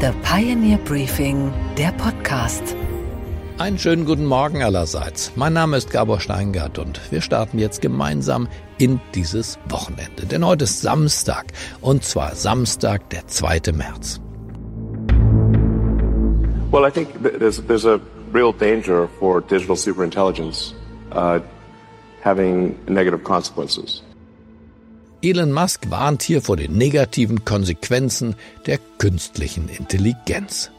The Pioneer Briefing, der Podcast. Einen schönen guten Morgen allerseits. Mein Name ist Gabor Steingart und wir starten jetzt gemeinsam in dieses Wochenende. Denn heute ist Samstag und zwar Samstag, der 2. März. Well, I think there's, there's a real danger for digital superintelligence uh, having negative consequences. Elon Musk warnt hier vor den negativen Konsequenzen der künstlichen Intelligenz.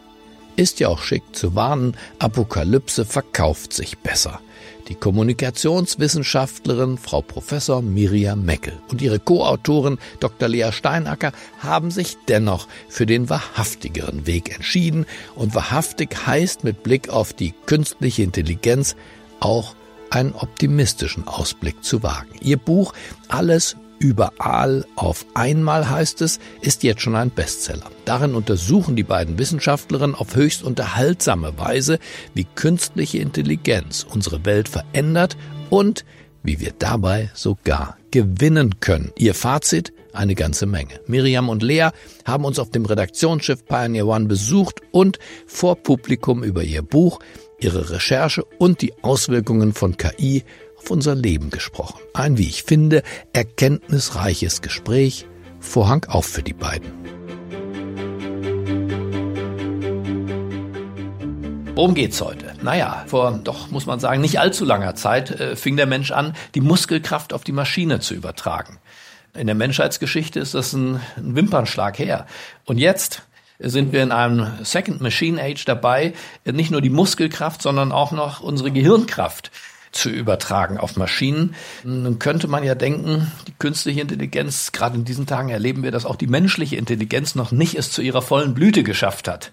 Ist ja auch schick zu warnen, Apokalypse verkauft sich besser. Die Kommunikationswissenschaftlerin Frau Professor Miriam Meckel und ihre Co-Autorin Dr. Lea Steinacker haben sich dennoch für den wahrhaftigeren Weg entschieden und wahrhaftig heißt mit Blick auf die künstliche Intelligenz auch einen optimistischen Ausblick zu wagen. Ihr Buch Alles Überall auf einmal heißt es, ist jetzt schon ein Bestseller. Darin untersuchen die beiden Wissenschaftlerinnen auf höchst unterhaltsame Weise, wie künstliche Intelligenz unsere Welt verändert und wie wir dabei sogar gewinnen können. Ihr Fazit? Eine ganze Menge. Miriam und Lea haben uns auf dem Redaktionsschiff Pioneer One besucht und vor Publikum über ihr Buch, ihre Recherche und die Auswirkungen von KI auf unser Leben gesprochen. Ein, wie ich finde, erkenntnisreiches Gespräch. Vorhang auf für die beiden. Worum geht's heute? Naja, vor doch, muss man sagen, nicht allzu langer Zeit äh, fing der Mensch an, die Muskelkraft auf die Maschine zu übertragen. In der Menschheitsgeschichte ist das ein, ein Wimpernschlag her. Und jetzt sind wir in einem Second Machine Age dabei, nicht nur die Muskelkraft, sondern auch noch unsere Gehirnkraft zu übertragen auf Maschinen. Nun könnte man ja denken, die künstliche Intelligenz, gerade in diesen Tagen erleben wir, dass auch die menschliche Intelligenz noch nicht es zu ihrer vollen Blüte geschafft hat.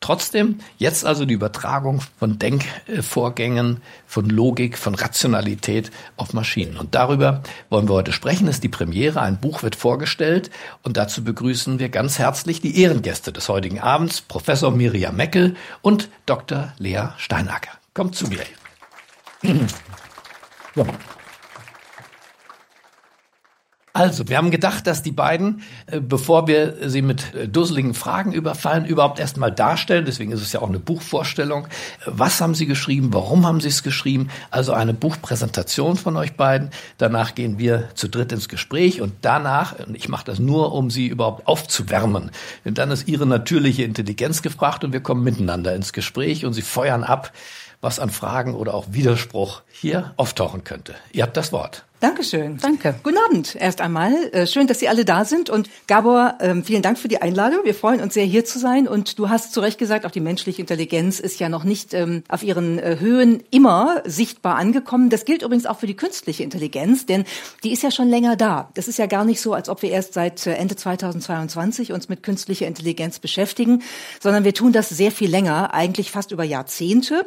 Trotzdem, jetzt also die Übertragung von Denkvorgängen, von Logik, von Rationalität auf Maschinen. Und darüber wollen wir heute sprechen. Das ist die Premiere. Ein Buch wird vorgestellt. Und dazu begrüßen wir ganz herzlich die Ehrengäste des heutigen Abends, Professor Miriam Meckel und Dr. Lea Steinacker. Kommt zu mir. So. Also, wir haben gedacht, dass die beiden, äh, bevor wir sie mit äh, dusseligen Fragen überfallen, überhaupt erstmal darstellen. Deswegen ist es ja auch eine Buchvorstellung. Was haben sie geschrieben? Warum haben sie es geschrieben? Also eine Buchpräsentation von euch beiden. Danach gehen wir zu dritt ins Gespräch und danach, ich mache das nur, um sie überhaupt aufzuwärmen, denn dann ist ihre natürliche Intelligenz gefragt und wir kommen miteinander ins Gespräch und sie feuern ab was an Fragen oder auch Widerspruch hier auftauchen könnte. Ihr habt das Wort. Dankeschön. Danke. Guten Abend erst einmal. Äh, schön, dass Sie alle da sind. Und Gabor, ähm, vielen Dank für die Einladung. Wir freuen uns sehr, hier zu sein. Und du hast zu Recht gesagt, auch die menschliche Intelligenz ist ja noch nicht ähm, auf ihren äh, Höhen immer sichtbar angekommen. Das gilt übrigens auch für die künstliche Intelligenz, denn die ist ja schon länger da. Das ist ja gar nicht so, als ob wir erst seit äh, Ende 2022 uns mit künstlicher Intelligenz beschäftigen, sondern wir tun das sehr viel länger, eigentlich fast über Jahrzehnte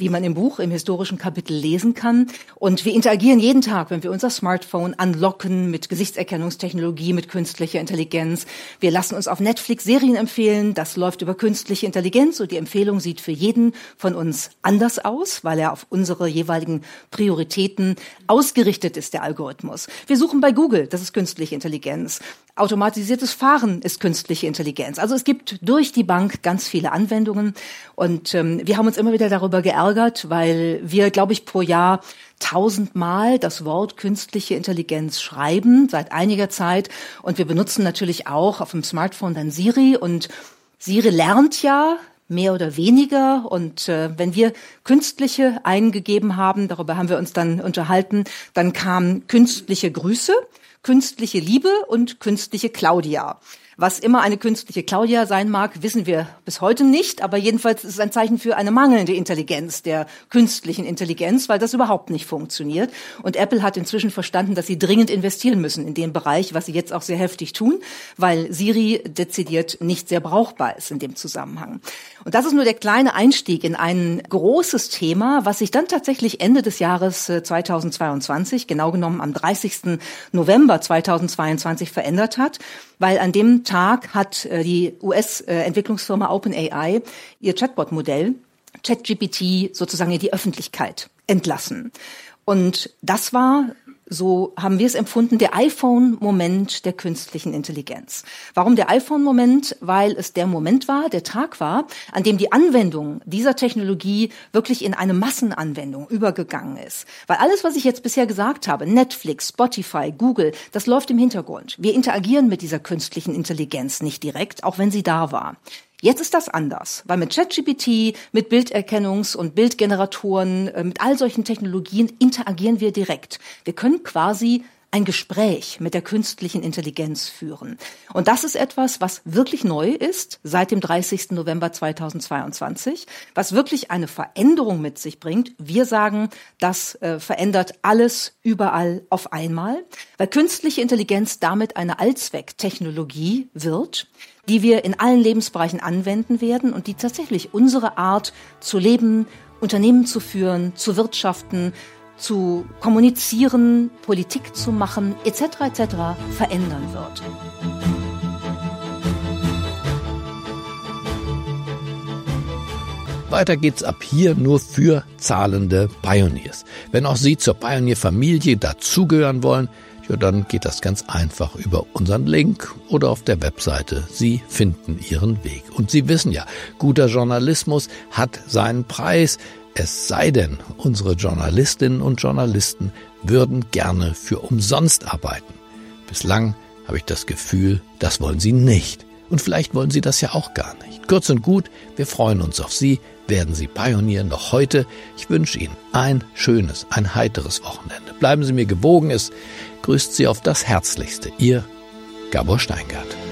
wie man im Buch im historischen Kapitel lesen kann. Und wir interagieren jeden Tag, wenn wir unser Smartphone unlocken mit Gesichtserkennungstechnologie, mit künstlicher Intelligenz. Wir lassen uns auf Netflix Serien empfehlen. Das läuft über künstliche Intelligenz und die Empfehlung sieht für jeden von uns anders aus, weil er auf unsere jeweiligen Prioritäten ausgerichtet ist, der Algorithmus. Wir suchen bei Google, das ist künstliche Intelligenz. Automatisiertes Fahren ist künstliche Intelligenz. Also es gibt durch die Bank ganz viele Anwendungen und ähm, wir haben uns immer wieder darüber geärgert, weil wir, glaube ich, pro Jahr tausendmal das Wort künstliche Intelligenz schreiben seit einiger Zeit und wir benutzen natürlich auch auf dem Smartphone dann Siri und Siri lernt ja mehr oder weniger. Und äh, wenn wir künstliche eingegeben haben, darüber haben wir uns dann unterhalten, dann kamen künstliche Grüße künstliche Liebe und künstliche Claudia. Was immer eine künstliche Claudia sein mag, wissen wir bis heute nicht, aber jedenfalls ist es ein Zeichen für eine mangelnde Intelligenz der künstlichen Intelligenz, weil das überhaupt nicht funktioniert. Und Apple hat inzwischen verstanden, dass sie dringend investieren müssen in den Bereich, was sie jetzt auch sehr heftig tun, weil Siri dezidiert nicht sehr brauchbar ist in dem Zusammenhang. Und das ist nur der kleine Einstieg in ein großes Thema, was sich dann tatsächlich Ende des Jahres 2022, äh, genau genommen am 30. November 2022 verändert hat, weil an dem Tag hat äh, die US-Entwicklungsfirma OpenAI ihr Chatbot-Modell ChatGPT sozusagen in die Öffentlichkeit entlassen. Und das war so haben wir es empfunden, der iPhone-Moment der künstlichen Intelligenz. Warum der iPhone-Moment? Weil es der Moment war, der Tag war, an dem die Anwendung dieser Technologie wirklich in eine Massenanwendung übergegangen ist. Weil alles, was ich jetzt bisher gesagt habe, Netflix, Spotify, Google, das läuft im Hintergrund. Wir interagieren mit dieser künstlichen Intelligenz nicht direkt, auch wenn sie da war. Jetzt ist das anders, weil mit ChatGPT, mit Bilderkennungs- und Bildgeneratoren, äh, mit all solchen Technologien interagieren wir direkt. Wir können quasi ein Gespräch mit der künstlichen Intelligenz führen. Und das ist etwas, was wirklich neu ist seit dem 30. November 2022, was wirklich eine Veränderung mit sich bringt. Wir sagen, das äh, verändert alles überall auf einmal, weil künstliche Intelligenz damit eine Allzwecktechnologie wird, die wir in allen Lebensbereichen anwenden werden und die tatsächlich unsere Art zu leben, Unternehmen zu führen, zu wirtschaften, zu kommunizieren, Politik zu machen, etc. etc. verändern wird. Weiter geht's ab hier nur für zahlende Pioneers. Wenn auch Sie zur Pioneer-Familie dazugehören wollen, ja, dann geht das ganz einfach über unseren Link oder auf der Webseite. Sie finden Ihren Weg. Und Sie wissen ja, guter Journalismus hat seinen Preis. Es sei denn, unsere Journalistinnen und Journalisten würden gerne für umsonst arbeiten. Bislang habe ich das Gefühl, das wollen sie nicht. Und vielleicht wollen sie das ja auch gar nicht. Kurz und gut, wir freuen uns auf Sie, werden Sie pionieren noch heute. Ich wünsche Ihnen ein schönes, ein heiteres Wochenende. Bleiben Sie mir gewogen, es grüßt Sie auf das Herzlichste. Ihr Gabor Steingart.